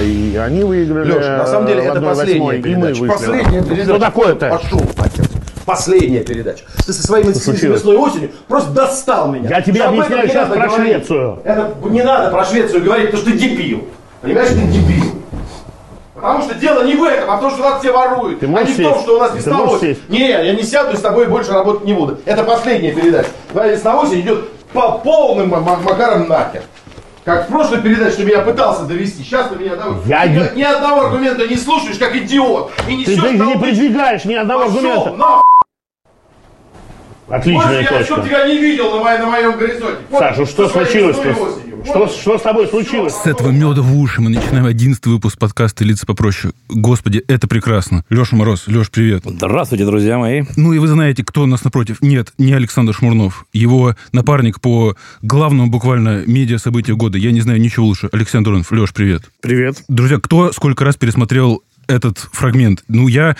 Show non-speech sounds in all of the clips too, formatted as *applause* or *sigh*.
и они выиграли Леш, на самом деле в это 1/8, последняя и мы передача. Последняя передача. Что такое-то? Пошел, отец. Последняя передача. Ты со своей случилось? весной осенью просто достал меня. Я тебе Что об этом объясняю не сейчас про говорить. Швецию. Это не надо про Швецию говорить, потому что ты дебил. Понимаешь, ты дебил. Потому что дело не в этом, а в том, что нас все воруют. Ты а не в том, сесть? что у нас сесть? Не, я не сяду и с тобой больше работать не буду. Это последняя передача. Твоя весновой идет по полным ма- ма- макарам нахер. Как в прошлой передаче меня пытался довести, сейчас ты меня доводишь. Я ты как ни одного аргумента не слушаешь, как идиот. И Ты даже не придвигаешь ни одного Пошел, аргумента. нахуй. Отличная я точка. чтоб тебя не видел на, моем- на моем горизонте. Саша, что случилось-то? Что, что с тобой случилось? С этого меда в уши мы начинаем одиннадцатый выпуск подкаста «Лица попроще». Господи, это прекрасно. Леша Мороз. Леш, привет. Здравствуйте, друзья мои. Ну и вы знаете, кто у нас напротив. Нет, не Александр Шмурнов. Его напарник по главному буквально медиа-событию года. Я не знаю ничего лучше. Александр Дурнов. Леш, привет. Привет. Друзья, кто сколько раз пересмотрел этот фрагмент? Ну, я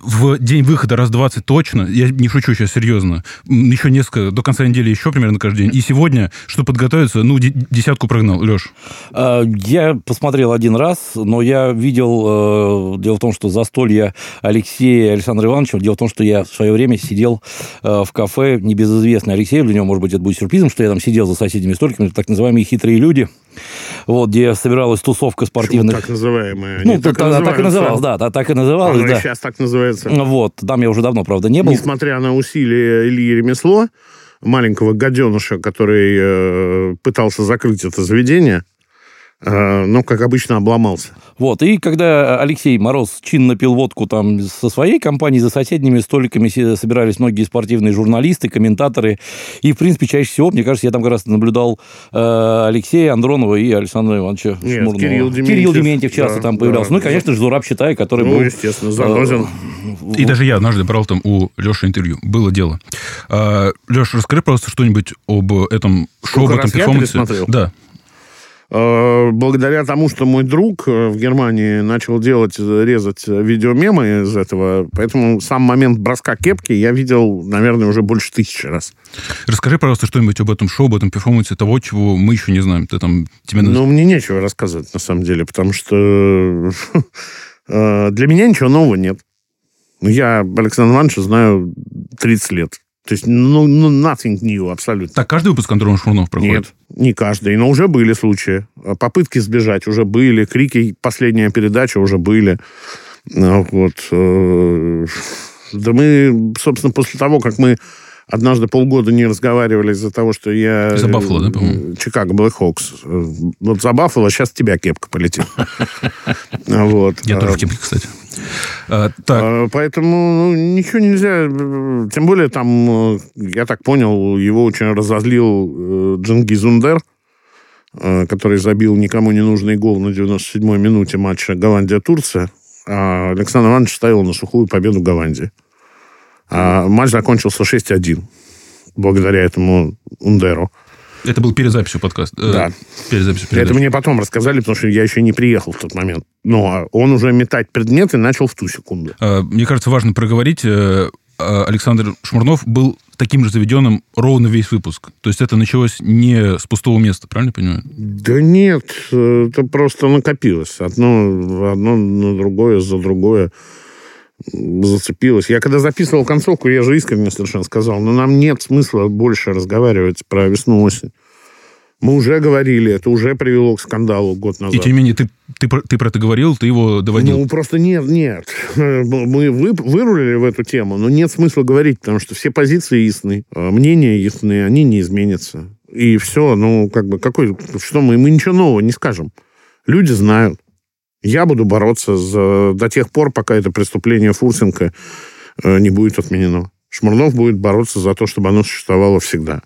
в день выхода раз 20 точно, я не шучу сейчас серьезно, еще несколько, до конца недели еще примерно каждый день. И сегодня, чтобы подготовиться, ну, де- десятку прогнал. Леш, Э, Я посмотрел один раз, но я видел... э, Дело в том, что застолье Алексея Александра Ивановича, дело в том, что я в свое время сидел э, в кафе небезызвестный Алексею, для него, может быть, это будет сюрпризом, что я там сидел за соседними столиками, так называемые хитрые люди, вот, где собиралась тусовка спортивных... так называемая. Ну, так, так, так и называлось, да, так, так и называлось, Оно и да. сейчас так называется. Вот, там я уже давно, правда, не был. Несмотря на усилия Ильи Ремесло, маленького гаденыша, который э, пытался закрыть это заведение, э, но, как обычно, обломался. Вот, и когда Алексей Мороз чинно пил водку там со своей компанией, за соседними столиками собирались многие спортивные журналисты, комментаторы, и, в принципе, чаще всего, мне кажется, я там как раз наблюдал э, Алексея Андронова и Александра Ивановича Нет, Шмурнова. Кирилл Дементьев, Кирилл Дементьев часто да, там появлялся. да. Ну, и, конечно же, Зураб Читай, который Ну, был... естественно, Занозин. И даже я однажды брал там у Леши интервью. Было дело. А, Леш, расскажи, пожалуйста, что-нибудь об этом шоу, Сколько об этом перформансе. Да. Э, Благодаря тому, что мой друг э, в Германии начал делать, э, резать видеомемы из этого, поэтому сам момент броска кепки я видел, наверное, уже больше тысячи раз. Расскажи, пожалуйста, что-нибудь об этом шоу, об этом перформансе, того, чего мы еще не знаем. Ты там... Тебе Ну, мне нечего рассказывать, на самом деле, потому что *laughs* для меня ничего нового нет. Я Александра Ивановича знаю 30 лет. То есть, ну, ну nothing new абсолютно. Так, каждый выпуск Антон Шмурнов проходит? Нет, не каждый. Но уже были случаи. Попытки сбежать уже были. Крики «Последняя передача» уже были. Ну, Вот. э, Да мы, собственно, после того, как мы однажды полгода не разговаривали из-за того, что я... За Баффало, да, по-моему? э, Чикаго Блэкхокс. Э, Вот за Баффало сейчас тебя кепка полетит. *laughs* Вот. Я тоже А, в кепке, кстати. А, так, а, Поэтому ну, ничего нельзя. э, Тем более там, э, я так понял, его очень разозлил э, Джингиз Ундер, э, который забил никому не нужный гол на 97-й минуте матча Голландия-Турция. А Александр Иванович ставил на сухую победу Голландии. А матч закончился 6-1 благодаря этому Ундеру. Это был перед записью подкаста. э, Да. Перед записью Это передачи. мне потом рассказали, потому что я еще не приехал в тот момент. Но он уже метать предметы начал в ту секунду. А, Мне кажется, важно проговорить. э, а, Александр Шмурнов был таким же заведенным ровно весь выпуск. То есть это началось не с пустого места, правильно понимаю? Да нет, э, это просто накопилось. Одно, одно на другое, за другое зацепилось. Я когда записывал концовку, я же искренне совершенно сказал, но нам нет смысла больше разговаривать про весну-осень. Мы уже говорили, это уже привело к скандалу год назад. И тем не менее, ты, ты, про- ты про это говорил, ты его доводил. Ну, просто нет, нет. *laughs* Мы вы, вырулили в эту тему, но нет смысла говорить, потому что все позиции ясны, а мнения ясны, они не изменятся. И все, ну, как бы, какой, что мы, мы ничего нового не скажем. Люди знают. Я буду бороться за, до тех пор, пока это преступление Фурсенко э, не будет отменено. Шмурнов будет бороться за то, чтобы оно существовало всегда.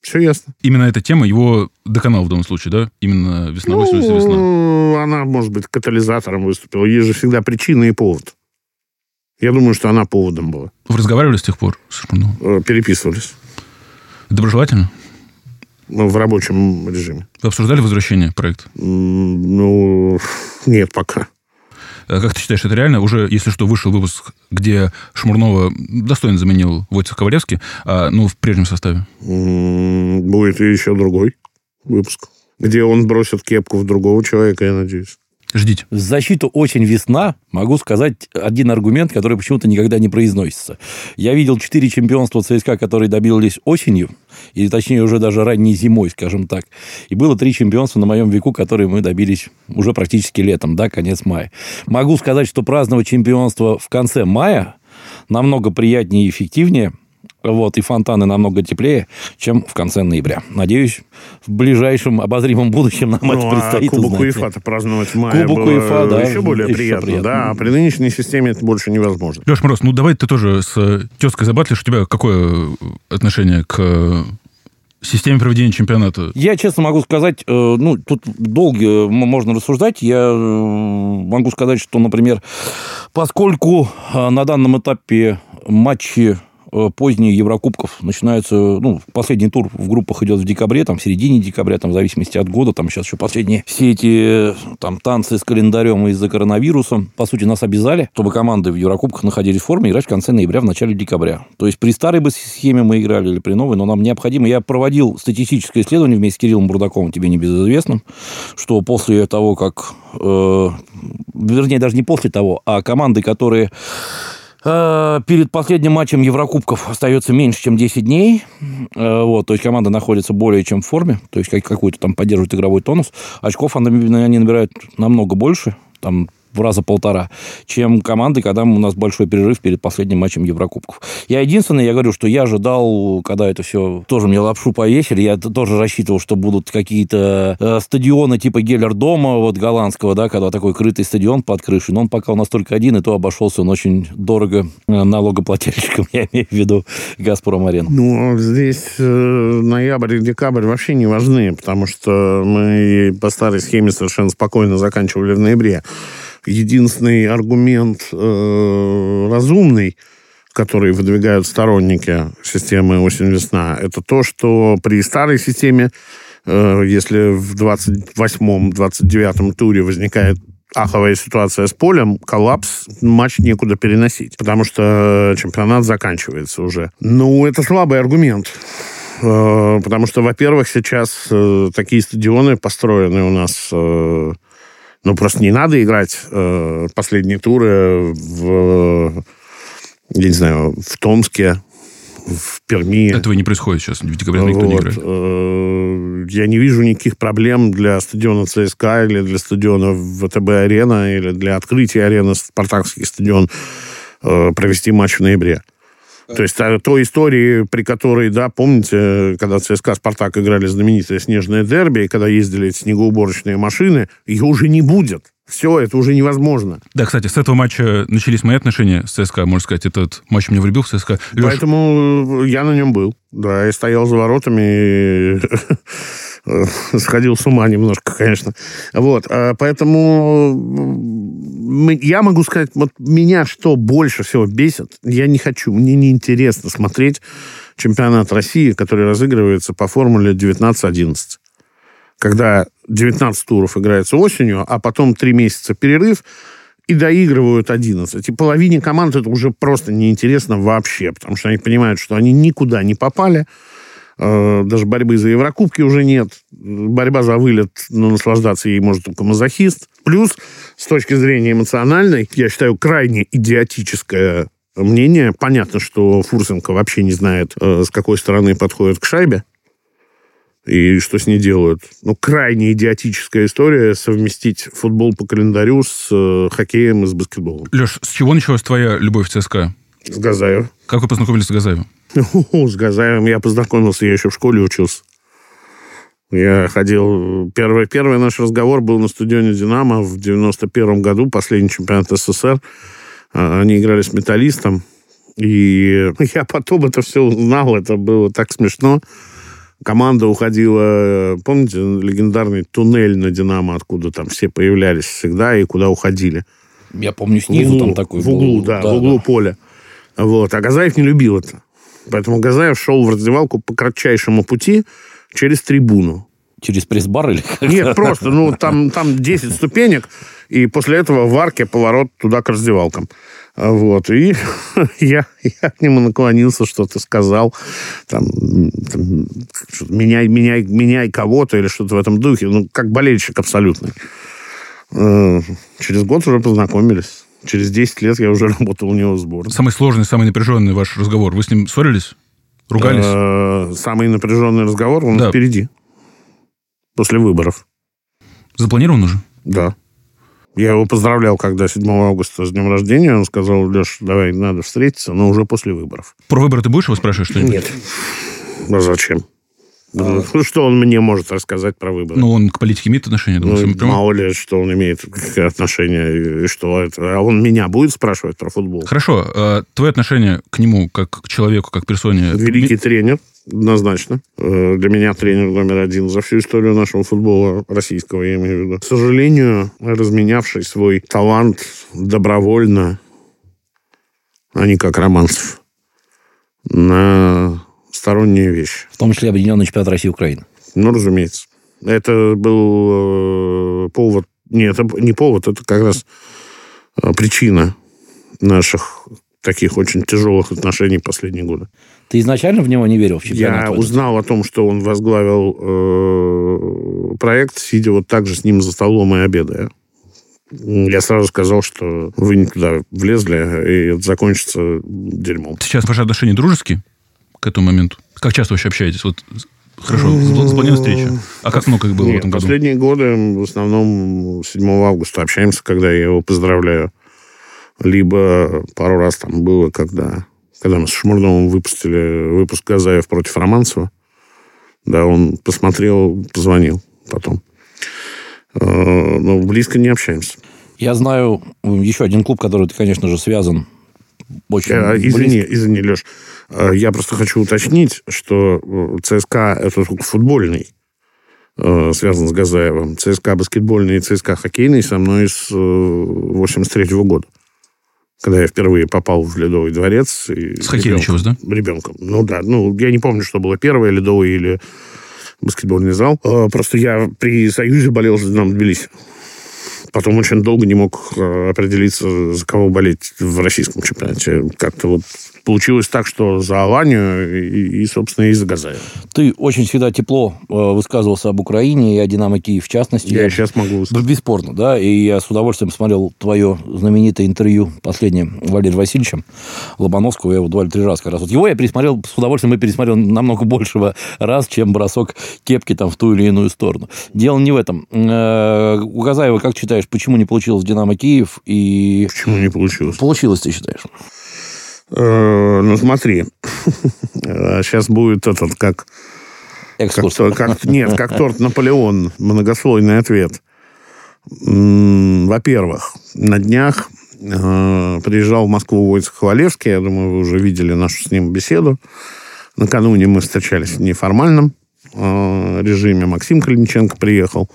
Все ясно. Именно эта тема его доконала в данном случае, да? Именно весна, Ну, 80 весна. она, может быть, катализатором выступила. Есть же всегда причина и повод. Я думаю, что она поводом была. Вы разговаривали с тех пор с Шмурновым? Э, Переписывались Доброжелательно? Ну, в рабочем режиме. Вы обсуждали возвращение проекта? Ну, нет пока. А Как ты считаешь, это реально? Уже, если что, вышел выпуск, где Шмурнова достойно заменил Войцех Ковалевский, а, ну, в прежнем составе. Будет еще другой выпуск, где он бросит кепку в другого человека, я надеюсь. Ждите. Защиту очень весна. Могу сказать один аргумент, который почему-то никогда не произносится. Я видел четыре чемпионства ЦСКА, которые добились осенью, или точнее уже даже ранней зимой, скажем так. И было три чемпионства на моем веку, которые мы добились уже практически летом, да, конец мая. Могу сказать, что праздновать чемпионство в конце мая намного приятнее и эффективнее – вот, и фонтаны намного теплее, чем в конце ноября. Надеюсь, в ближайшем обозримом будущем нам ну, это предстоит а Кубок узнать. УЕФА-то праздновать в мае Кубок было УЕФА, да, еще более еще приятно. приятно. Да, а при нынешней системе это больше невозможно. Леш Мороз, ну давай ты тоже с э, тезкой забатлишь. У тебя какое отношение к э, системе проведения чемпионата? Я честно могу сказать, э, ну, тут долго можно рассуждать. Я э, могу сказать, что, например, поскольку э, на данном этапе матчи э, поздние Еврокубков начинаются, ну, последний тур в группах идет в декабре, там, в середине декабря, там, в зависимости от года, там, сейчас еще последние все эти, э, там, танцы с календарем из-за коронавируса, по сути, нас обязали, чтобы команды в Еврокубках находились в форме, играть в конце ноября, в начале декабря. То есть, при старой бы схеме мы играли или при новой, но нам необходимо, я проводил статистическое исследование вместе с Кириллом Бурдаковым, тебе небезызвестным, что после того, как, э, вернее, даже не после того, а команды, которые Э, Перед последним матчем Еврокубков остается меньше, чем 10 дней. Э, Вот, то есть команда находится более чем в форме, то есть как- какой-то там поддерживает игровой тонус. Очков они набирают намного больше, там в раза полтора, чем команды, когда у нас большой перерыв перед последним матчем Еврокубков. Я единственное, я говорю, что я ожидал, когда это все тоже мне лапшу повесили, я тоже рассчитывал, что будут какие-то э, стадионы типа Геллер-дома, вот голландского, да, когда такой крытый стадион под крышей, но он пока у нас только один, и то обошелся он очень дорого э, налогоплательщикам, *laughs* я имею в виду Газпром-арену. Ну, здесь э, ноябрь и декабрь вообще не важны, потому что мы по старой схеме совершенно спокойно заканчивали в ноябре. Единственный аргумент э, разумный, который выдвигают сторонники системы осень-весна, это то, что при старой системе, э, если в 28-29 туре возникает аховая ситуация с полем, коллапс, матч некуда переносить, потому что чемпионат заканчивается уже. Ну, это слабый аргумент. Э, Потому что, во-первых, сейчас э, такие стадионы построены у нас... Ну, просто не надо играть э, последние туры в, я не знаю, в Томске, в Перми. Этого не происходит сейчас. В декабре никто не играет. э, Я не вижу никаких проблем для стадиона ЦСКА или для стадиона ВТБ-арена или для открытия арены Спартакский стадион э, провести матч в ноябре. То есть а, той истории, при которой, да, помните, когда ЦСКА Спартак играли знаменитое снежное дерби, и когда ездили эти снегоуборочные машины, ее уже не будет. Все, это уже невозможно. Да, кстати, с этого матча начались мои отношения с ЦСКА, можно сказать. Этот матч меня влюбил в ЦСКА. Леш, Поэтому я на нем был. Да, я стоял за воротами и *laughs* *laughs* сходил с ума немножко, конечно. Вот, а поэтому я могу сказать, вот меня что больше всего бесит, я не хочу, мне неинтересно смотреть чемпионат России, который разыгрывается по формуле 19-11 когда 19 туров играется осенью, а потом 3 месяца перерыв, и доигрывают 11. И половине команд это уже просто неинтересно вообще, потому что они понимают, что они никуда не попали, Э, даже борьбы за Еврокубки уже нет. Борьба за вылет, но наслаждаться ей может только мазохист. Плюс, с точки зрения эмоциональной, я считаю, крайне идиотическое мнение. Понятно, что Фурсенко вообще не знает, э, с какой стороны подходит к шайбе и что с ней делают. Ну, крайне идиотическая история совместить футбол по календарю с э, хоккеем и с баскетболом. Леш, с чего началась твоя любовь в ЦСКА? С Газаева. Как вы познакомились с Газаевым? С Газаевым я познакомился, я еще в школе учился. Я ходил... Первый, первый наш разговор был на стадионе «Динамо» в 91 году, последний чемпионат СССР. А, Они играли с «Металлистом». И *laughs* я потом это все узнал, это было так смешно. Команда уходила, помните, легендарный туннель на «Динамо», откуда там все появлялись всегда и куда уходили? Я помню, В снизу углу, там такой В углу, был. да, в углу поля. Вот. А Газаев не любил это. Поэтому Газаев шел в раздевалку по кратчайшему пути через трибуну. Через пресс-бар или как? Нет, просто, ну, там, там 10 ступенек, и после этого в арке поворот туда к раздевалкам. А Вот, и *laughs* я, я к нему наклонился, что-то сказал, там, там, что-то меняй, меняй, меняй кого-то или что-то в этом духе, ну, как болельщик абсолютный. Э, Через год уже познакомились. Через 10 лет я уже *laughs* работал у него в сборной. Самый сложный, самый напряженный ваш разговор. Вы с ним ссорились? Ругались? Э, Самый напряженный разговор, он Да. впереди. После выборов. Запланирован уже? Да. Я его поздравлял, когда 7 августа с днем рождения. Он сказал, Леш, давай, надо встретиться, но уже после выборов. Про выборы ты будешь его спрашивать что-нибудь? Нет. А зачем? Ну, Что он мне может рассказать про выборы? Ну, он к политике имеет отношение? Ну, думаю, прямо? мало ли, что он имеет какие отношения, и что это. А он меня будет спрашивать про футбол? Хорошо. э, Твое отношение к нему, как к человеку, как к персоне... Великий тренер, однозначно. Э, Для меня тренер номер один за всю историю нашего футбола российского, я имею в виду. К сожалению, разменявший свой талант добровольно, а не как Романцев, на сторонние вещи. В том числе Объединенный чемпионат России и Украины. Ну, разумеется. Это был э, повод... Нет, это не повод, это как раз э, причина наших таких очень тяжелых отношений последние годы. Ты изначально в него не верил, в чемпионат? Я этот? узнал о том, что он возглавил э, проект, сидя вот так же с ним за столом и обедая. Я сразу сказал, что вы не туда влезли, и это закончится дерьмом. Сейчас ваши отношения дружеские к этому моменту? Как часто вообще общаетесь? Вот хорошо, запла- запланирована встреча. А как много их было в Нет, этом году? последние годы в основном 7 августа общаемся, когда я его поздравляю. Либо пару раз там было, когда, когда мы с Шмурновым выпустили выпуск Газаев против Романцева. Да, он посмотрел, позвонил потом. Э, Но близко не общаемся. Я знаю еще один клуб, который ты, конечно же, связан очень Э, близко. Извини, извини, Леш. Э, Я просто хочу уточнить, что э, ЦСКА это только футбольный, э, связан с Газаевым. ЦСКА баскетбольный и ЦСКА хоккейный со мной с 83 года. Когда я впервые попал в Ледовый дворец. И С хоккеем началось, да? Ребенком. Ну да. Ну, я не помню, что было первое, Ледовый или баскетбольный зал. Просто я при Союзе болел за Динамо Тбилиси. Потом очень долго не мог э, определиться, за кого болеть в российском чемпионате. Как-то вот получилось так, что за Аланию и, и, собственно, и за Газаева. Ты очень всегда тепло э, высказывался об Украине и о Динамо Киев в частности. Я сейчас могу... Б- Бесспорно, да. И я с удовольствием смотрел твое знаменитое интервью последнее Валерием Васильевичем Лобановского. Я его два или три раза как раз. Вот его я пересмотрел с удовольствием и пересмотрел намного большего раз, чем бросок кепки там в ту или иную сторону. Дело не в этом. Э, У Газаева, как считаешь, почему не получилось Динамо Киев? И Почему не получилось? получилось, ты считаешь? Э, ну, смотри. Сейчас будет этот, как... Экскурс. Как, как- нет, как торт Наполеон, многослойный ответ. Во-первых, на днях э, приезжал в Москву Войцех Хвалевский, я думаю, вы уже видели нашу с ним беседу. Накануне мы встречались в неформальном э, режиме. Максим Калиниченко приехал.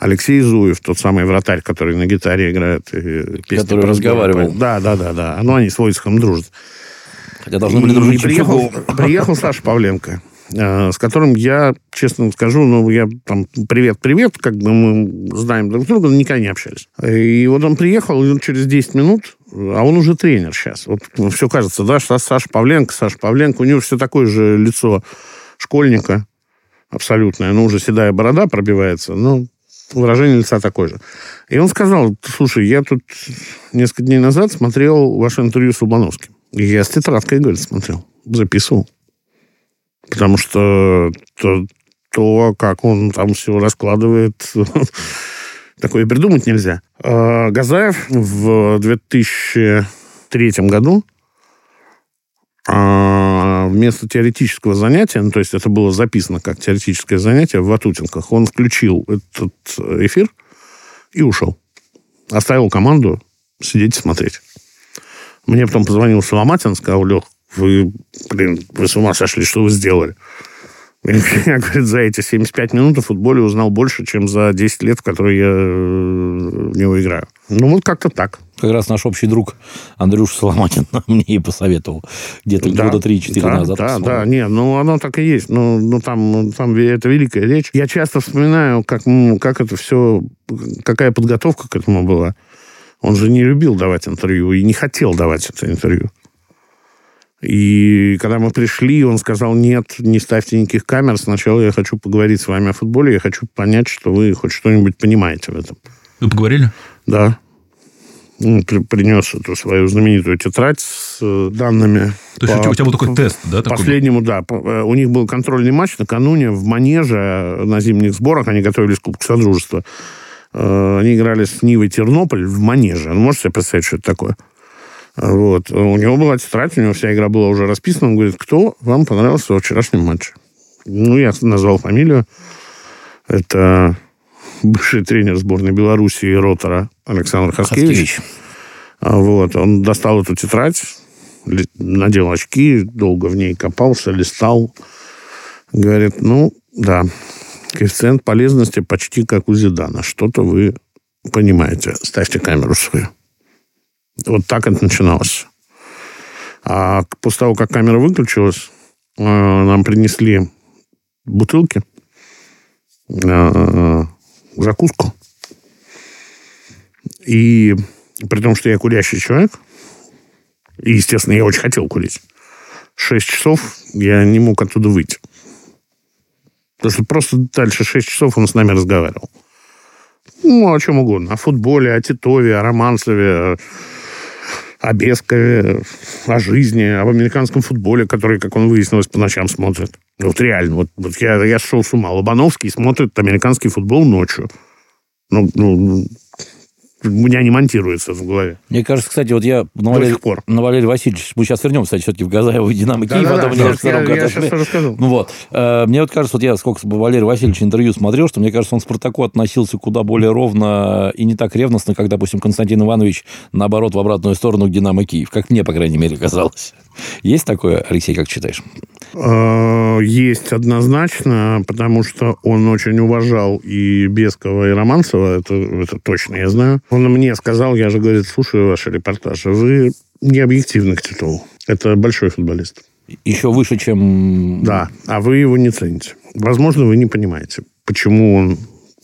Алексей Зуев, тот самый вратарь, который на гитаре играет. И песни Который разговаривал. Да, да, да, да. Ну, они с Войцехом дружат. Хотя должны были дружить приехал, приехал Саша Павленко, э, с которым я, честно скажу, ну, я там, привет-привет, как бы мы знаем друг друга, но никогда не общались. И вот он приехал, и он через 10 минут, а он уже тренер сейчас. Вот все кажется, да, что Саша Павленко, Саша Павленко, у него все такое же лицо школьника, абсолютное, ну, уже седая борода пробивается, но выражение лица такое же. И он сказал, слушай, я тут несколько дней назад смотрел ваше интервью с Лобановским. И я с тетрадкой, говорит, смотрел, записывал. Потому что то, то как он там все раскладывает, *laughs* такое придумать нельзя. А Газаев в 2003 году вместо теоретического занятия, ну, то есть это было записано как теоретическое занятие в Ватутинках, он включил этот эфир и ушел. Оставил команду сидеть и смотреть. Мне потом позвонил Соломатин, сказал, Лех, вы, блин, вы с ума сошли, что вы сделали? *laughs* Я, говорит, за эти 75 минут о футболе узнал больше, чем за 10 лет, в которые я э, в него играю. Ну, вот как-то так. Как раз наш общий друг Андрюша Соломатин мне и посоветовал где-то Да, года 3-4 да, назад. Да, да, не, ну оно так и есть. Ну, ну там, ну, там это великая речь. Я часто вспоминаю, как, как это все, какая подготовка к этому была. Он же не любил давать интервью и не хотел давать это интервью. И когда мы пришли, он сказал, нет, не ставьте никаких камер. Сначала я хочу поговорить с вами о футболе, я хочу понять, что вы хоть что-нибудь понимаете в этом. Вы поговорили? Да. Он при- принес эту свою знаменитую тетрадь с э, данными. То есть у тебя- был такой тест, да? такой? Последнему, да. Э, У них был контрольный матч накануне в Манеже э, на зимних сборах. Они готовились к Кубку Содружества. Они играли с Нивой Тернополь в Манеже. Ну, можете себе представить, что это такое? Вот. У него была тетрадь, у него вся игра была уже расписана. Он говорит, кто вам понравился во вчерашнем матче? Ну, я назвал фамилию. Это бывший тренер сборной Белоруссии Ротора Александр Хаскевич. Хаскевич. Вот, он достал эту тетрадь, надел очки, долго в ней копался, листал. Говорит, ну, да, коэффициент полезности почти как у Зидана. Что-то вы понимаете. Ставьте камеру свою. Вот так это начиналось. А после того, как камера выключилась, э, нам принесли бутылки, э, закуску. И при том, что я курящий человек, и, естественно, я очень хотел курить, шесть часов я не мог оттуда выйти. Потому что просто дальше шесть часов он с нами разговаривал. Ну, о чем угодно. О футболе, о Титове, о Романцеве, о Бескове, о жизни, об американском футболе, который, как он выяснилось, по ночам смотрит. Вот реально. Вот, вот я, я шел с ума. Лобановский смотрит американский футбол ночью. Ну, ну, у меня не монтируется в голове. Мне кажется, кстати, вот я на сих пор. на Валерия Васильевича, мы сейчас вернемся, кстати, все-таки в Газаево и Динамо Киев, а потом Да-да-да, мне втором я, году я отошли. сейчас расскажу. Ну вот, Э, мне вот кажется, вот я сколько Валерия Васильевича интервью смотрел, что мне кажется, он к Спартаку относился куда более ровно и не так ревностно, как, допустим, Константин Иванович, наоборот, в обратную сторону к Динамо Киев, как мне, по крайней мере, казалось. Есть такое, Алексей, как считаешь? Э, Есть однозначно, потому что он очень уважал и Бескова, и Романцева, это, это точно я знаю. Он мне сказал, я же, говорит, слушаю ваши репортажи, вы не объективны к Титову. Это большой футболист. Еще выше, чем... Да, а вы его не цените. Возможно, вы не понимаете, почему он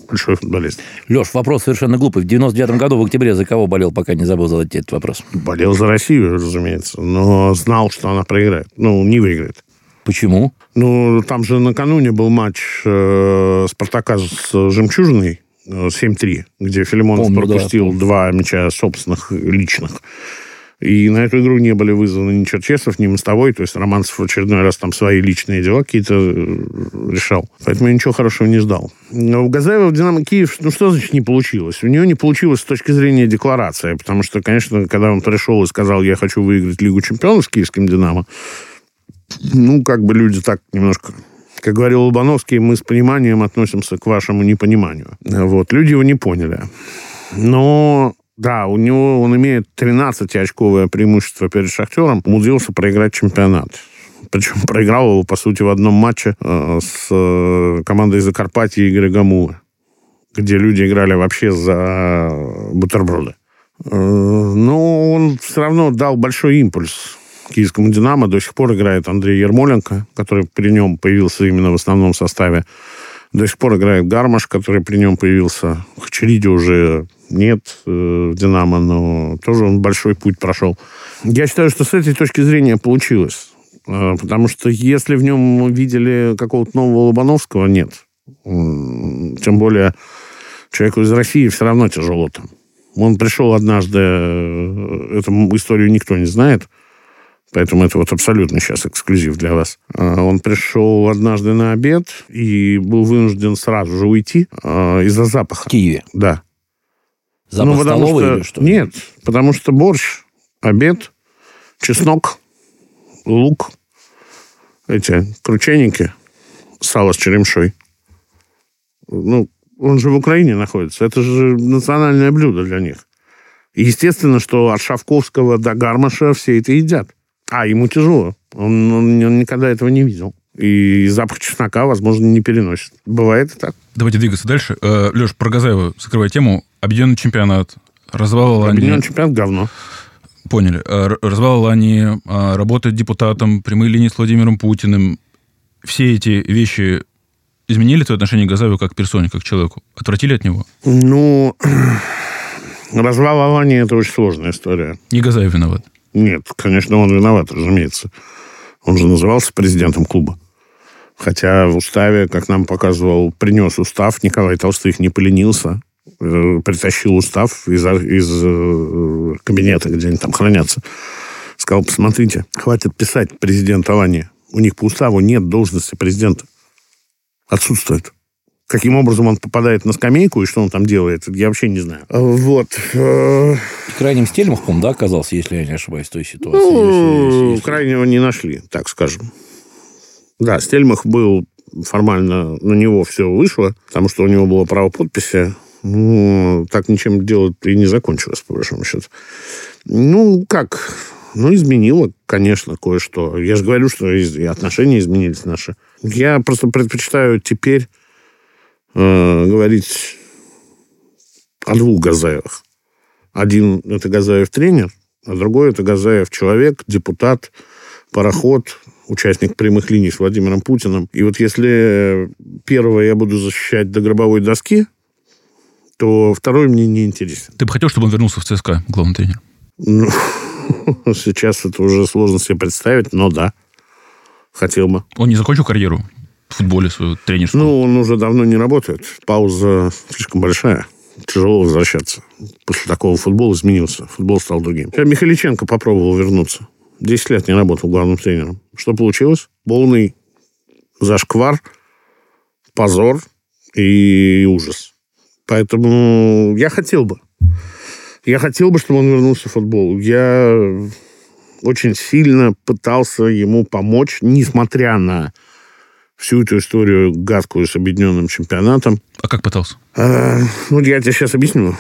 большой футболист. Леш, вопрос совершенно глупый. В 99-м году в октябре за кого болел, пока не забыл задать этот вопрос? Болел за Россию, разумеется, но знал, что она проиграет. Ну, не выиграет. Почему? Ну, там же накануне был матч э, Спартака с Жемчужиной э, 7-3, где Филимонов Помню, да, пропустил два мяча собственных личных. И на эту игру не были вызваны ни Черчесов, ни Мостовой. То есть Романцев в очередной раз там свои личные дела какие-то э, решал. Поэтому я ничего хорошего не ждал. Но у Газаева в «Динамо Киев», ну что значит не получилось? У нее не получилось с точки зрения декларации. Потому что, конечно, когда он пришел и сказал, я хочу выиграть Лигу чемпионов с киевским «Динамо», ну, как бы люди так немножко... Как говорил Лобановский, мы с пониманием относимся к вашему непониманию. Вот, люди его не поняли. Но, да, у него он имеет 13-очковое преимущество перед «Шахтером», умудрился проиграть чемпионат. Причем *laughs* проиграл его, по сути, в одном матче э, с э, командой Закарпатья Игоря Гамулы, где люди играли вообще за бутерброды. Э, Но он все равно дал большой импульс киевскому «Динамо». До сих пор играет Андрей Ермоленко, который при нем появился именно в основном составе. До сих пор играет Гармаш, который при нем появился. Хачериди уже нет э, в «Динамо», но тоже он большой путь прошел. Я считаю, что с этой точки зрения получилось. Э, Потому что если в нем видели какого-то нового Лобановского, нет. Тем более человеку из России все равно тяжело там. Он пришел однажды, э, эту историю никто не знает, поэтому это вот абсолютно сейчас эксклюзив для вас. А, Он пришел однажды на обед и был вынужден сразу же уйти а, из-за В запаха. Киеве. Да. Запах Ну, потому столовой что- или что? Нет, потому что борщ, обед, чеснок, лук, эти крученики, сало с черемшой. Ну, он же в Украине находится. Это же национальное блюдо для них. И естественно, что от Шавковского до Гармаша все это едят. А, ему тяжело. Он, он- он никогда этого не видел. И запах чеснока, возможно, не переносит. Бывает и так. Давайте двигаться дальше. Леш, про Газаева, закрывая тему. Объединенный чемпионат. Развал Объединенный чемпионат говно. Поняли. Э, Развал Алани, э, работа депутатом, прямые линии с Владимиром Путиным. Все эти вещи изменили твое отношение к Газаеву как к персоне, как к человеку? Отвратили от него? Ну, *clears throat* развал Алании – это очень сложная история. Не Газаев виноват. Нет, конечно, он виноват, разумеется. Он же назывался президентом клуба. Хотя в уставе, как нам показывал, принес устав, Николай Толстых не поленился э, притащил устав из, из э, кабинета, где они там хранятся. Сказал, посмотрите, хватит писать президентование. У них по уставу нет должности президента. Отсутствует. Каким образом он попадает на скамейку и что он там делает, я вообще не знаю. Вот. э, Крайним Стельмахом, да, оказался, если я не ошибаюсь, в той ситуации. Ну, Если- если- крайнего не нашли, так скажем. Да, Стельмах был формально, на него все вышло, потому что у него было право подписи. Ну, так ничем делать и не закончилось, по большому счету. Ну, как? Ну, изменило, конечно, кое-что. Я же говорю, что отношения изменились наши. Я просто предпочитаю теперь э, говорить о двух Газаевых. Один – это Газаев тренер, а другой – это Газаев человек, депутат, пароход, участник прямых линий с Владимиром Путиным. И вот если первого я буду защищать до гробовой доски, то второй мне не интересен. Ты бы хотел, чтобы он вернулся в ЦСКА, главный тренер? Ну, *laughs* сейчас это уже сложно себе представить, но да, хотел бы. Он не закончил карьеру футболе свою тренерскую? Ну, он уже давно не работает. Пауза слишком большая. Тяжело возвращаться. После такого футбол изменился. Футбол стал другим. Я Михаличенко попробовал вернуться. Десять лет не работал главным тренером. Что получилось? Полный зашквар, позор и ужас. Поэтому я хотел бы. Я хотел бы, чтобы он вернулся в футбол. Я очень сильно пытался ему помочь, несмотря на всю эту историю гадкую с объединенным чемпионатом. А как пытался? А, ну, я тебе сейчас объясню.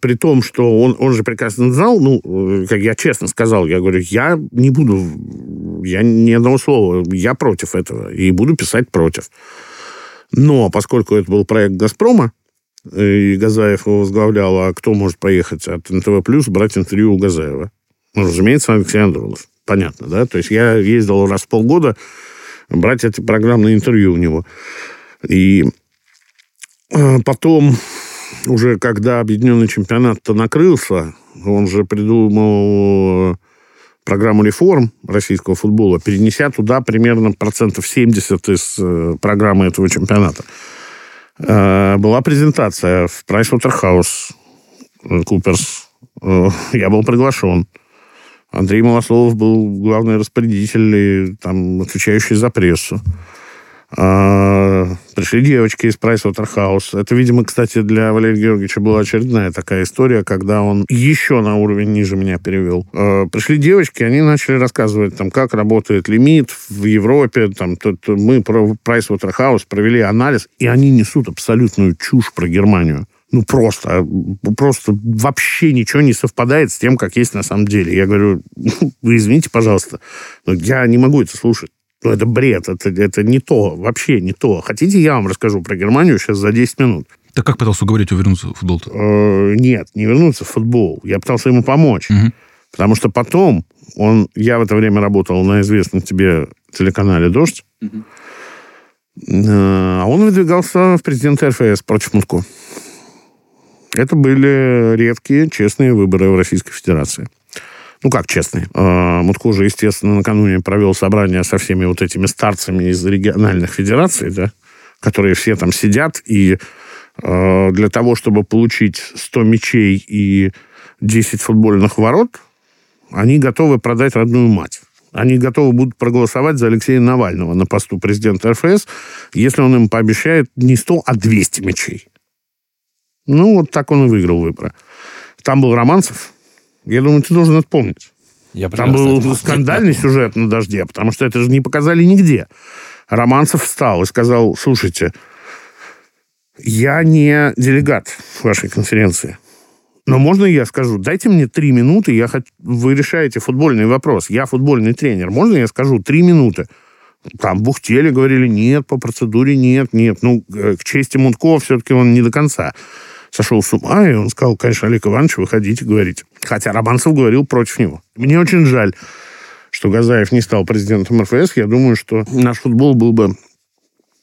При том, что он, он же прекрасно знал, ну, э, как я честно сказал, я говорю, я не буду, я ни одного слова, я против этого, и буду писать против. Но поскольку это был проект «Газпрома», э, и Газаев его возглавлял, а кто может поехать от НТВ+, брать интервью у Газаева? Ну, разумеется, Алексей Андронов. Понятно, да? То есть я ездил раз в полгода брать эти программные интервью у него. И э, потом, уже когда объединенный чемпионат-то накрылся, он же придумал э, программу реформ российского футбола, перенеся туда примерно процентов 70 из э, программы этого чемпионата. Была презентация в Pricewaterhouse Куперс. Я был приглашен. Андрей Малословов был главный распорядитель и там отвечающий за прессу. А, пришли девочки из Pricewaterhouse. Это, видимо, кстати, для Валерия Георгиевича была очередная такая история, когда он еще на уровень ниже меня перевел. А, пришли девочки, они начали рассказывать, там, как работает лимит в Европе. Там, тут мы про Pricewaterhouse провели анализ, и они несут абсолютную чушь про Германию. Ну, просто, просто вообще ничего не совпадает с тем, как есть на самом деле. Я говорю, *laughs* вы извините, пожалуйста, но я не могу это слушать. Ну, это бред, это, это не то, вообще не то. Хотите, я вам расскажу про Германию сейчас за 10 минут? Так как пытался уговорить его вернуться в футбол-то? Э, нет, не вернуться в футбол. Я пытался ему помочь. Мгм. Потому что потом он, я в это время работал на известном тебе телеканале «Дождь», Э, а он выдвигался в президенты РФС против Мутко. Это были редкие, честные выборы в Российской Федерации. Ну, как честные. Э, Мутко же, естественно, накануне провел собрание со всеми вот этими старцами из региональных федераций, да, которые все там сидят, и э, для того, чтобы получить 100 мячей и 10 футбольных ворот, они готовы продать родную мать. Они готовы будут проголосовать за Алексея Навального на посту президента РФС, если он им пообещает не 100, а 200 мячей. Ну, вот так он и выиграл выборы. Там был Романцев. Я думаю, ты должен это помнить. Я Там был это скандальный сюжет на «Дожде», потому что это же не показали нигде. Романцев встал и сказал, слушайте, я не делегат вашей конференции. Но можно я скажу, дайте мне три минуты, я хот... вы решаете футбольный вопрос. Я футбольный тренер. Можно я скажу три минуты? Там бухтели, говорили, нет, по процедуре нет, нет. Ну, э, к чести Мутко все-таки он не до конца сошел с ума, и он сказал, конечно, Олег Иванович, выходите, говорите. Хотя Романцев говорил против него. Мне очень жаль, что Газаев не стал президентом РФС. Я думаю, что наш футбол был бы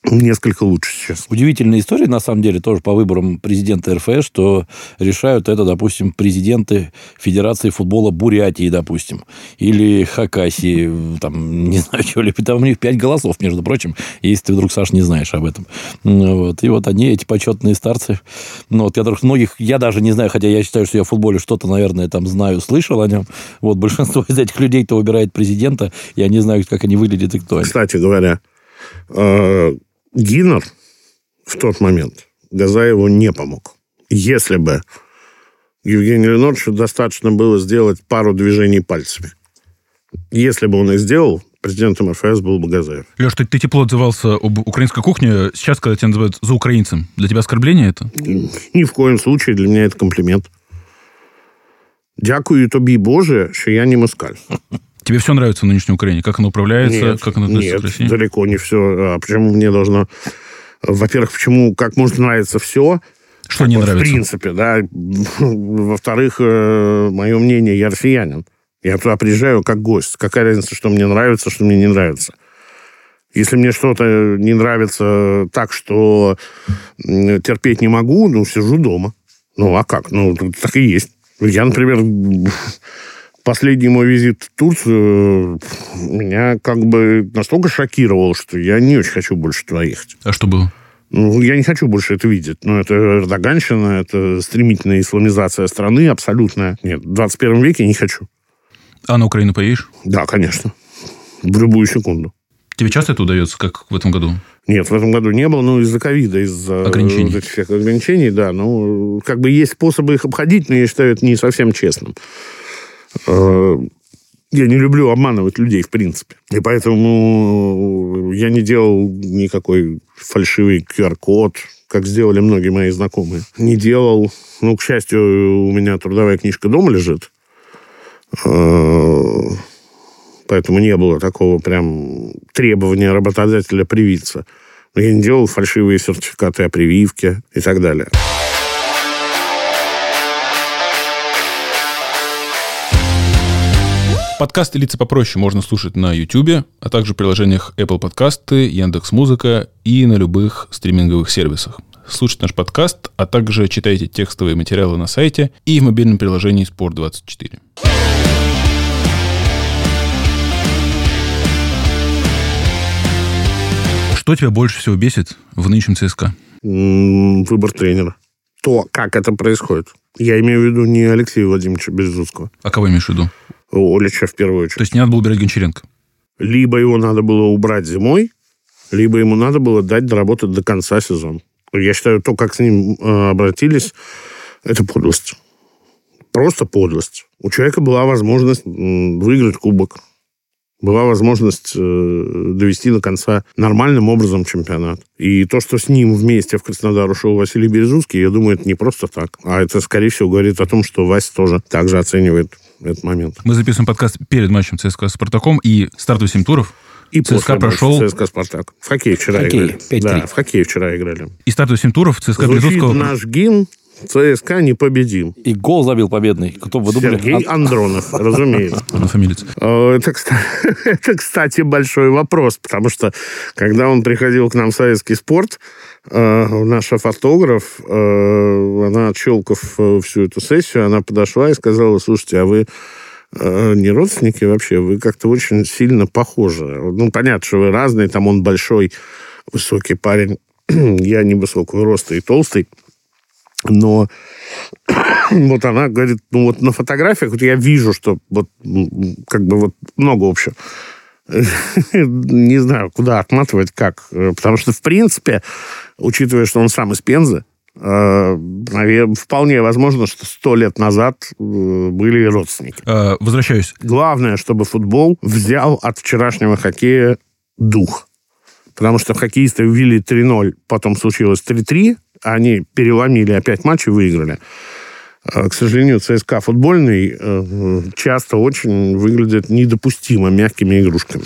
несколько лучше сейчас. Удивительная история, на самом деле, тоже по выборам президента РФ, что решают это, допустим, президенты Федерации футбола Бурятии, допустим, или Хакасии, там, *laughs* не знаю, чего ли, там у них пять голосов, между прочим, если ты вдруг, Саш, не знаешь об этом. Вот. И вот они, эти почетные старцы, ну, вот, которых многих, я даже не знаю, хотя я считаю, что я в футболе что-то, наверное, там знаю, слышал о нем, вот, большинство из этих людей-то выбирает президента, я не знаю, как они выглядят и кто они. Кстати говоря, э, Гиннер в тот момент Газаеву не помог. Если бы Евгению Леноровичу достаточно было сделать пару движений пальцами. Если бы он их сделал, президентом РФС был бы Газаев. Леш, ты, ты тепло отзывался об украинской кухне. Сейчас, когда тебя называют за украинцем, для тебя оскорбление это? Ни в коем случае для меня это комплимент. Дякую тобі, Боже, що я не москаль. Тебе все нравится в нынешней Украине? Как оно управляется? Нет, как оно относится нет, к России? далеко не все. А почему мне должно... Во-первых, почему, как может нравиться все, Что не вот нравится? В принципе, да. *laughs* Во-вторых, э, мое мнение, я россиянин. Я туда приезжаю как гость. Какая разница, что мне нравится, что мне не нравится. Если мне что-то не нравится так, что терпеть не могу, ну, сижу дома. Ну, а как? Ну, так и есть. Я, например, *laughs* последний мой визит в Турцию меня как бы настолько шокировал, что я не очень хочу больше туда ехать. А что было? Ну, я не хочу больше это видеть. Ну, это эрдоганщина, это стремительная исламизация страны абсолютная. Нет, в 21 веке не хочу. А на Украину поедешь? Да, конечно. В любую секунду. Тебе часто это удается, как в этом году? Нет, в этом году не было, ну, из-за ковида, из-за Ограничений. вот этих всех ограничений, да. Ну, как бы есть способы их обходить, но я считаю это не совсем честным. Э, Я не люблю обманывать людей, в принципе. И поэтому я не делал никакой фальшивый QR-код, как сделали многие мои знакомые. Не делал. Ну, к счастью, у меня трудовая книжка дома лежит. Э, Поэтому не было такого прям требования работодателя привиться. Но я не делал фальшивые сертификаты о прививке и так далее. Подкасты «Лица попроще» можно слушать на YouTube, а также в приложениях Apple Подкасты, Яндекс.Музыка и на любых стриминговых сервисах. Слушайте наш подкаст, а также читайте текстовые материалы на сайте и в мобильном приложении Спорт24. Что тебя больше всего бесит в нынешнем ЦСКА? Выбор тренера. То, как это происходит. Я имею в виду не Алексея Владимировича Березутского, А кого имеешь в виду? Олича в первую очередь. То есть не надо было убирать Гончаренко? Либо его надо было убрать зимой, либо ему надо было дать доработать до конца сезона. Я считаю, то, как с ним э, обратились, это подлость. Просто подлость. У человека была возможность выиграть кубок. Была возможность э, довести до конца нормальным образом чемпионат. И то, что с ним вместе в Краснодар ушел Василий Березутский, я думаю, это не просто так. А это, скорее всего, говорит о том, что Вася тоже также оценивает этот момент. Мы записываем подкаст перед матчем ЦСКА с Спартаком, и стартовые 7 туров И ЦСКА прошел- ЦСКА «Спартак». В хоккей вчера Хоккей, играли. 5-3. Да, в хоккей вчера играли. И стартовые 7 туров ЦСКА Звучит Березутского... наш гимн ЦСКА непобедим. И гол забил победный. Кто бы думали? Сергей А- Андронов, *laughs* разумеется. На фамилице. Э, Это, *laughs* это, кстати, большой вопрос, потому что, когда он приходил к нам в советский спорт, наша фотограф, э, она отщелкав э, всю эту сессию, она подошла и сказала, слушайте, а вы э, не родственники вообще, вы как-то очень сильно похожи. Ну, понятно, что вы разные, там он большой, высокий парень, *clears throat* я невысокого роста и толстый, но *clears throat* вот она говорит, ну вот на фотографиях вот я вижу, что вот как бы вот много общего. *laughs* Не знаю, куда отматывать, как. Э, Потому что, в принципе, учитывая, что он сам из Пензы, э, вполне возможно, что сто лет назад э, были родственники. Э, Возвращаюсь. Главное, чтобы футбол взял от вчерашнего хоккея дух. Потому что хоккеисты ввели 3-0, потом случилось 3-3, они переломили опять матч и выиграли. К сожалению, ЦСКА футбольный часто очень выглядит недопустимо мягкими игрушками.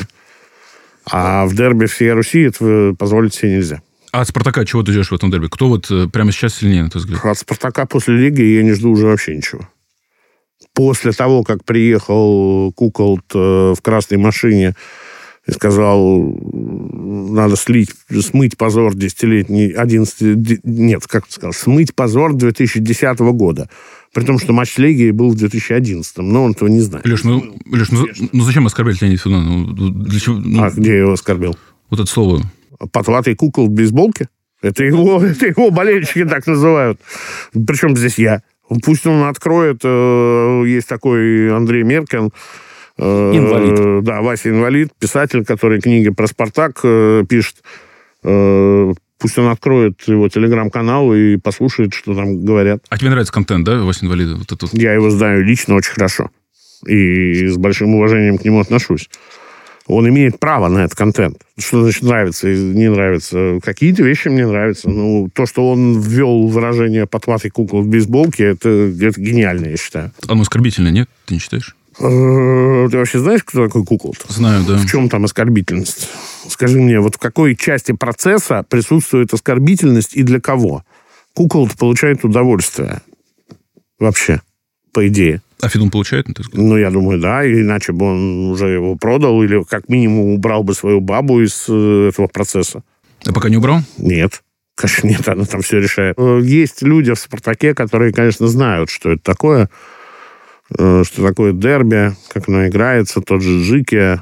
А в дерби всей Руси это позволить себе нельзя. А от Спартака чего ты ждешь в этом дерби? Кто вот э, прямо сейчас сильнее, на твой взгляд? От «Спартака» после Лиги я не жду уже вообще ничего. После того, как приехал Куколт э, в красной машине и сказал, надо слить, смыть позор десятилетний, 11, нет, как ты сказал, смыть позор 2010 года. При том, что матч Легии был в 2011, но он этого не знает. Леш, ну, Леш, ну, ну зачем оскорблять Леонида Федуна? Ну, для чего? Ну, А где я его оскорбил? Вот это слово. Потлатый кукол в бейсболке? Это его, *laughs* это его болельщики так называют. Причем здесь я. Пусть он откроет, э, есть такой Андрей Меркин, э, Инвалид. Да, Вася инвалид, писатель, который книги про Спартак э, пишет. Пусть он откроет его телеграм-канал и послушает, что там говорят. А тебе нравится контент, да, Вася Инвалида? Вот это вот. Я его знаю лично очень хорошо. И с большим уважением к нему отношусь. Он имеет право на этот контент. Что значит нравится и не нравится? Какие-то вещи мне нравятся. Ну, то, что он ввел выражение «потлатый кукол в бейсболке», это, это гениально, я считаю. Оно оскорбительное, нет? Ты не считаешь? Э, Ты вообще знаешь, кто такой кукол-то? Знаю, да. В чем там оскорбительность? Скажи мне, вот в какой части процесса присутствует оскорбительность и для кого? Кукол получает удовольствие. Вообще, по идее. А Федун получает, на твой взгляд? Ну, я думаю, да, иначе бы он уже его продал или как минимум убрал бы свою бабу из э, этого процесса. А пока не убрал? Нет. Конечно, нет, она там все решает. Э, Есть люди в «Спартаке», которые, конечно, знают, что это такое, э, что такое дерби, как оно играется, тот же Джики,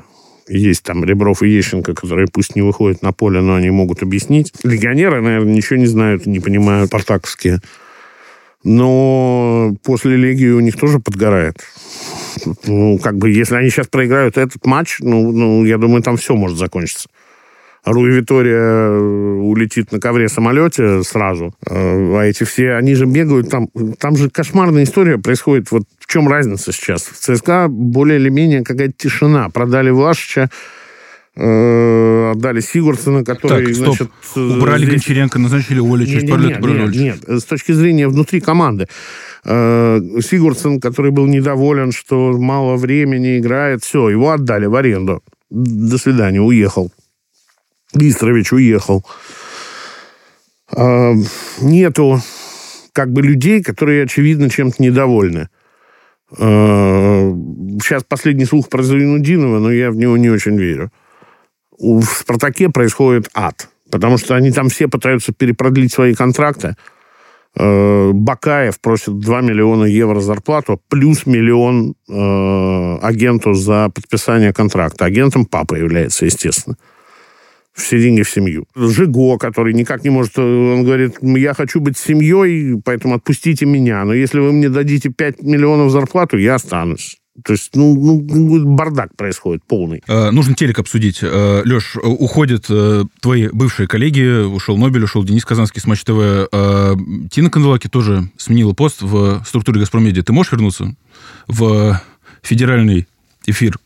есть там Ребров и Ещенко, которые пусть не выходят на поле, но они могут объяснить. Легионеры, наверное, ничего не знают, не понимают спартаковские. Но после Легии у них тоже подгорает. Ну, как бы, если они сейчас проиграют этот матч, ну, ну я думаю, там все может закончиться. Руи Витория э, улетит на ковре самолете сразу. Э, А эти все, они же бегают там. Там же кошмарная история происходит. Вот в чем разница сейчас? В ЦСКА более или менее какая-то тишина. Продали Влашича, отдали Сигурдсона, который, Так, стоп. значит... э, Убрали здесь- Гончаренко, назначили Оля, через пару лет убрали нет, нет, с точки зрения внутри команды. Э, Сигурдсон, который был недоволен, что мало времени играет, все, его отдали в аренду. До свидания, уехал. Бистрович уехал. Э, Нету как бы людей, которые, очевидно, чем-то недовольны. Э, Сейчас последний слух про Зайнудинова, но я в него не очень верю. В «Спартаке» происходит ад. Потому что они там все пытаются перепродлить свои контракты. Э, Бакаев просит 2 миллиона евро зарплату, плюс миллион э, агенту за подписание контракта. Агентом папа является, естественно. Все деньги в семью. Жиго, который никак не может... э, Он говорит, я хочу быть семьей, поэтому отпустите меня. Но если вы мне дадите 5 миллионов зарплату, я останусь. То есть, ну, ну, бардак происходит полный. Э, Нужно телек обсудить. Э, Леш, уходят э, твои бывшие коллеги, ушел Нобель, ушел Денис Казанский с Матч ТВ. Э, Тина Канделаки тоже сменила пост в структуре «Газпромедиа». Ты можешь вернуться в федеральный эфир?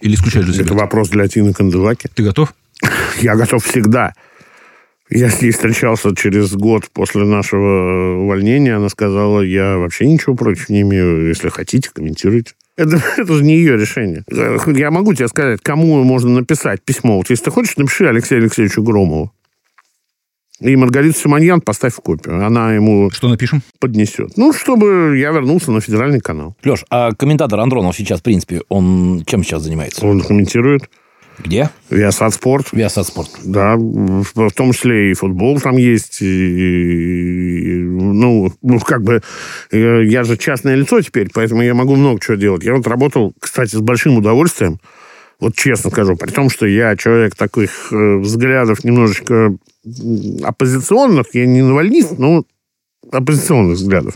Или исключаешь для Это себя? вопрос для Тины Канделаки. Ты готов? Я готов всегда. Я с ней встречался через год после нашего увольнения. Она сказала, я вообще ничего против не имею. Если хотите, комментируйте. Это, *laughs* это же не ее решение. Я могу тебе сказать, кому можно написать письмо. Вот если ты хочешь, напиши Алексею Алексеевичу Громову. И Маргариту Симоньян поставь в копию. Она ему Что напишем? поднесет. Ну, чтобы я вернулся на федеральный канал. Леш, а комментатор Андронов сейчас, в принципе, он чем сейчас занимается? Он комментирует. Где? Виасат Спорт. Виасат Спорт. Да, в том числе и футбол там есть. И, и, ну, ну, как бы, э, я же частное лицо теперь, поэтому я могу много чего делать. Я вот работал, кстати, с большим удовольствием, вот честно скажу, при том, что я человек таких э, взглядов немножечко оппозиционных, я не навальнист, но оппозиционных взглядов.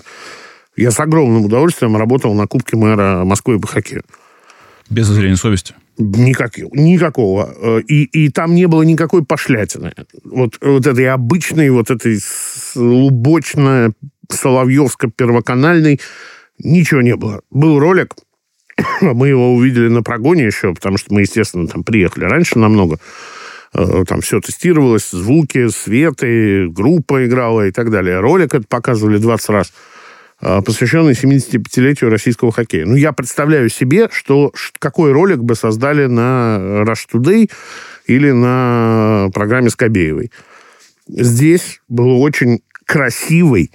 Я с огромным удовольствием работал на Кубке мэра Москвы по хоккею. Без зазрения совести. Никакого. Никакого. Э, И, и там не было никакой пошлятины. Вот, вот этой обычной, вот этой лубочно соловьевско-первоканальной ничего не было. Был ролик, *coughs* мы его увидели на прогоне еще, потому что мы, естественно, там приехали раньше намного. Э, Там все тестировалось, звуки, светы, группа играла и так далее. Ролик это показывали 20 раз посвященный 75-летию российского хоккея. Ну, я представляю себе, что какой ролик бы создали на Rush Today или на программе Скобеевой. Здесь был очень красивый,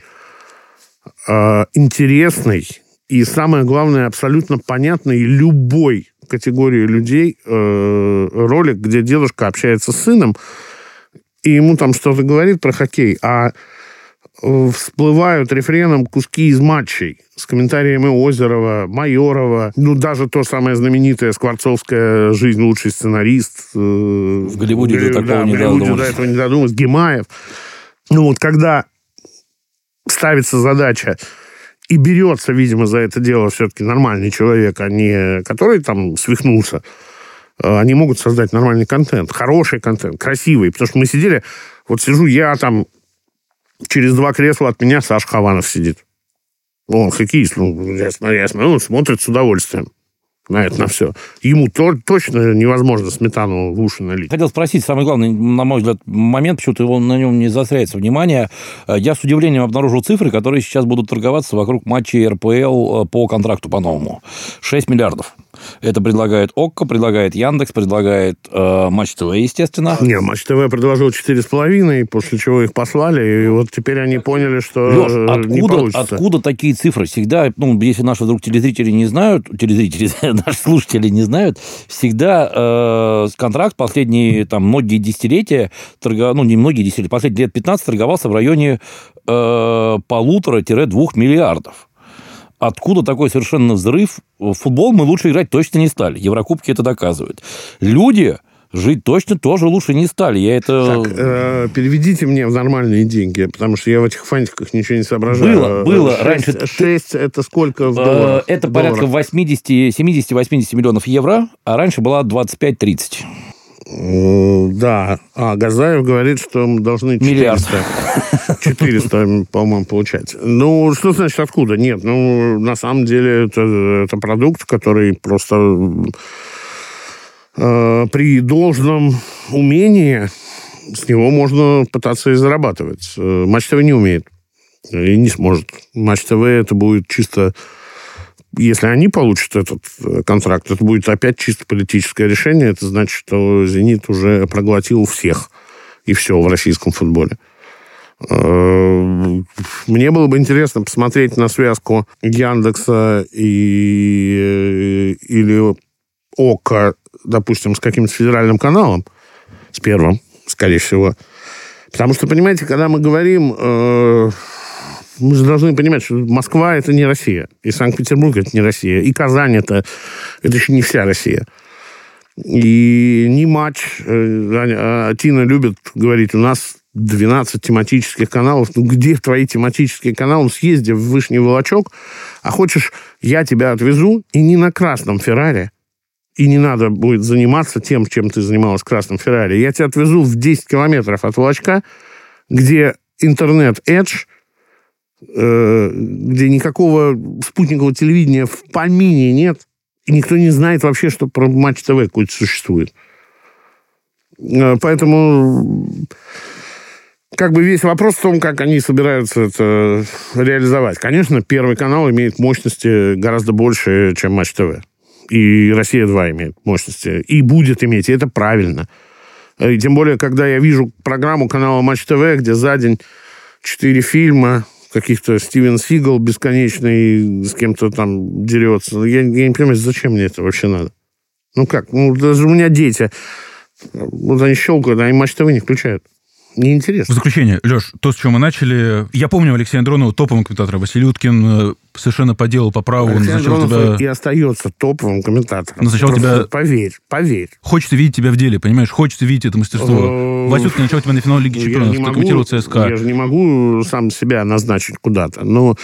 э, интересный и, самое главное, абсолютно понятный любой категории людей э, ролик, где дедушка общается с сыном, и ему там что-то говорит про хоккей, а всплывают рефреном куски из матчей с комментариями Озерова, Майорова, ну, даже то самое знаменитое «Скворцовская жизнь, лучший сценарист». э, В Голливуде до да, такого в не Голливуде до этого не додумались. Гемаев. Ну, вот когда ставится задача и берется, видимо, за это дело все-таки нормальный человек, а не который там свихнулся, э, они могут создать нормальный контент, хороший контент, красивый. Потому что мы сидели, вот сижу я там, через два кресла от меня Саша Хованов сидит. Он хоккеист, ну, я смотрю, он смотрит с удовольствием на это, на все. Ему то, точно невозможно сметану в уши налить. Хотел спросить, самый главный, на мой взгляд, момент, почему-то его на нем не заостряется внимание. Э, Я с удивлением обнаружил цифры, которые сейчас будут торговаться вокруг матчей РПЛ э, по контракту по-новому. 6 миллиардов. Это предлагает ОККО, предлагает Яндекс, предлагает э, Матч ТВ, естественно. Не, Матч ТВ предложил 4,5, после чего их послали, и вот теперь они поняли, что Леш, э, не откуда, получится. откуда такие цифры? Всегда, ну, если наши вдруг телезрители не знают, телезрители, *laughs* наши слушатели не знают, всегда э, контракт последние там многие десятилетия, торго, ну, не многие десятилетия, последние лет 15 торговался в районе э, полутора-двух миллиардов. Откуда такой совершенно взрыв? В футбол мы лучше играть точно не стали. Еврокубки это доказывают. Люди жить точно тоже лучше не стали. Я это... Так, э, переведите мне в нормальные деньги, потому что я в этих фантиках ничего не соображаю. Было, было. Шесть- Раньше ты- Шесть это сколько в Э, долларах? Это порядка долларах. 80, 70-80 миллионов евро, а раньше была 25-30. Да. А Газаев говорит, что мы должны 400. Миллиард. 400, по-моему, получать. Ну, что значит откуда? Нет, ну, на самом деле это, это продукт, который просто э, при должном умении с него можно пытаться и зарабатывать. Э, Матч ТВ не умеет и не сможет. Матч ТВ это будет чисто... Если они получат этот э, контракт, это будет опять чисто политическое решение. Это значит, что «Зенит» уже проглотил всех и все в российском футболе. Э, Мне было бы интересно посмотреть на связку Яндекса и, э, или ОКО, допустим, с каким-то федеральным каналом, с первым, скорее всего. Потому что, понимаете, когда мы говорим, э, мы же должны понимать, что Москва это не Россия, и Санкт-Петербург это не Россия, и Казань это, это еще не вся Россия. И не матч. э, а Тина любит говорить, у нас 12 тематических каналов. Ну, где твои тематические каналы? Ну, Съезди в Вышний Волочок, а хочешь, я тебя отвезу, и не на красном Феррари, и не надо будет заниматься тем, чем ты занималась в красном Феррари. Я тебя отвезу в 10 километров от Волочка, где интернет Edge, где никакого спутникового телевидения в помине нет, и никто не знает вообще, что про Матч ТВ какой-то существует. Э, Поэтому как бы весь вопрос в том, как они собираются это реализовать. Конечно, Первый канал имеет мощности гораздо больше, чем Матч ТВ. И Россия-2 имеет мощности. И будет иметь, и это правильно. И тем более, когда я вижу программу канала Матч ТВ, где за день четыре фильма, каких-то Стивен Сигал бесконечный с кем-то там дерется. Я, я не понимаю, зачем мне это вообще надо? Ну как? Ну, даже у меня дети. Вот они щелкают, они Матч ТВ не включают. В Неинтересно. заключение, Леш, то, с чего мы начали... Я помню Алексея Андронова, топового комментатора. Василий Уткин э, совершенно по делу, по праву. Алексей назначал Андронов тебя... и остается топовым комментатором. Назначал Просто тебя- Поверь, поверь. Хочется видеть тебя в деле, понимаешь? Хочется видеть это мастерство. Э, Вася Уткин начал тебя на финал Лиги Ну, Чемпионов. комментировал ЦСКА. Я же не могу сам себя назначить куда-то. Но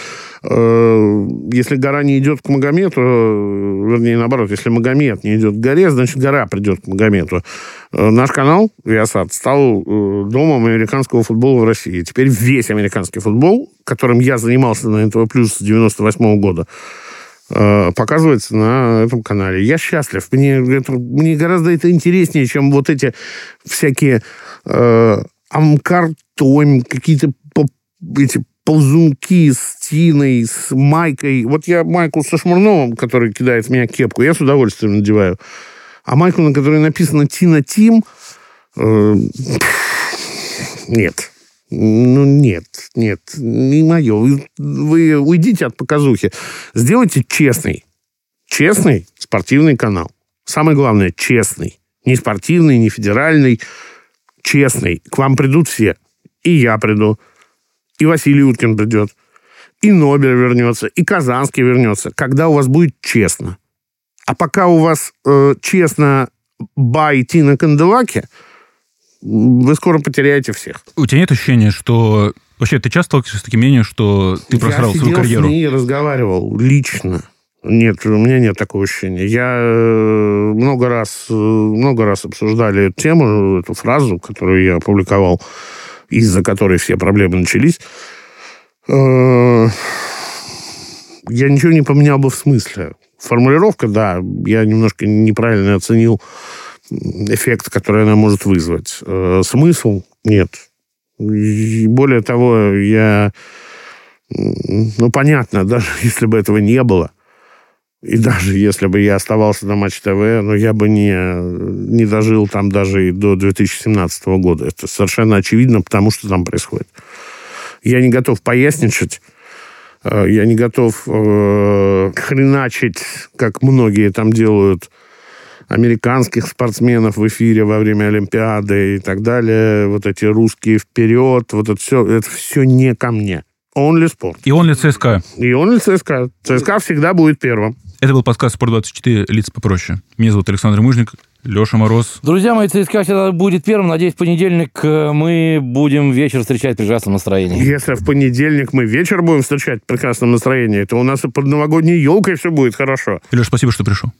если гора не идет к Магомету, э, вернее, наоборот, если Магомед не идет к горе, значит, гора придет к Магомету. Э, наш канал, Виасат, стал э, домом американского футбола в России. Теперь весь американский футбол, которым я занимался на НТВ Плюс с 98 года, э, показывается на этом канале. Я счастлив. Мне, это- мне гораздо это интереснее, чем вот эти всякие э, амкартонь, какие-то эти ползунки с Тиной, с Майкой. Вот я майку со Шмурновым, который кидает в меня кепку, я с удовольствием надеваю. А майку, на которой написано Тина Тим, э, нет. Ну, нет, нет, не мое. Вы, вы уйдите от показухи. Сделайте честный, честный спортивный канал. самое главное, честный. Не спортивный, не федеральный, честный. К вам придут все. И я приду, и Василий Уткин придет, и Нобель вернется, и Казанский вернется, когда у вас будет честно. А пока у вас э, честно ба идти на Канделаке, вы скоро потеряете всех. У тебя нет ощущения, что... Вообще, ты часто сталкиваешься с таким мнением, что ты просрал я свою карьеру? Я с ней разговаривал лично. Нет, у меня нет такого ощущения. Я э, много раз, э, много раз обсуждали эту тему, эту фразу, которую я опубликовал, из-за которой все проблемы начались. Э, я ничего не поменял бы в смысле. Формулировка, да, я немножко неправильно оценил эффект, который она может вызвать. Смысл нет. И более того, я... Ну, понятно, даже *laughs* если бы этого не было, и даже если бы я оставался на Матч ТВ, но ну, я бы не, не дожил там даже и до 2017 года. Это совершенно очевидно, потому что там происходит. Я не готов поясничать, э, я не готов э, хреначить, как многие там делают, американских спортсменов в эфире во время Олимпиады и так далее. Вот эти русские вперед, вот это все, это все не ко мне. Only спорт. И only ЦСКА. И only ЦСКА. ЦСКА всегда будет первым. Это был подкаст «Спорт-24. Лица попроще». Меня зовут Александр Мыжник, Леша Мороз. Друзья мои, ЦСКА всегда будет первым. Надеюсь, в понедельник э, мы будем вечер встречать в прекрасном настроении. Если в понедельник мы вечер будем встречать в прекрасном настроении, то у нас и под новогодней елкой все будет хорошо. Леша, спасибо, что пришел.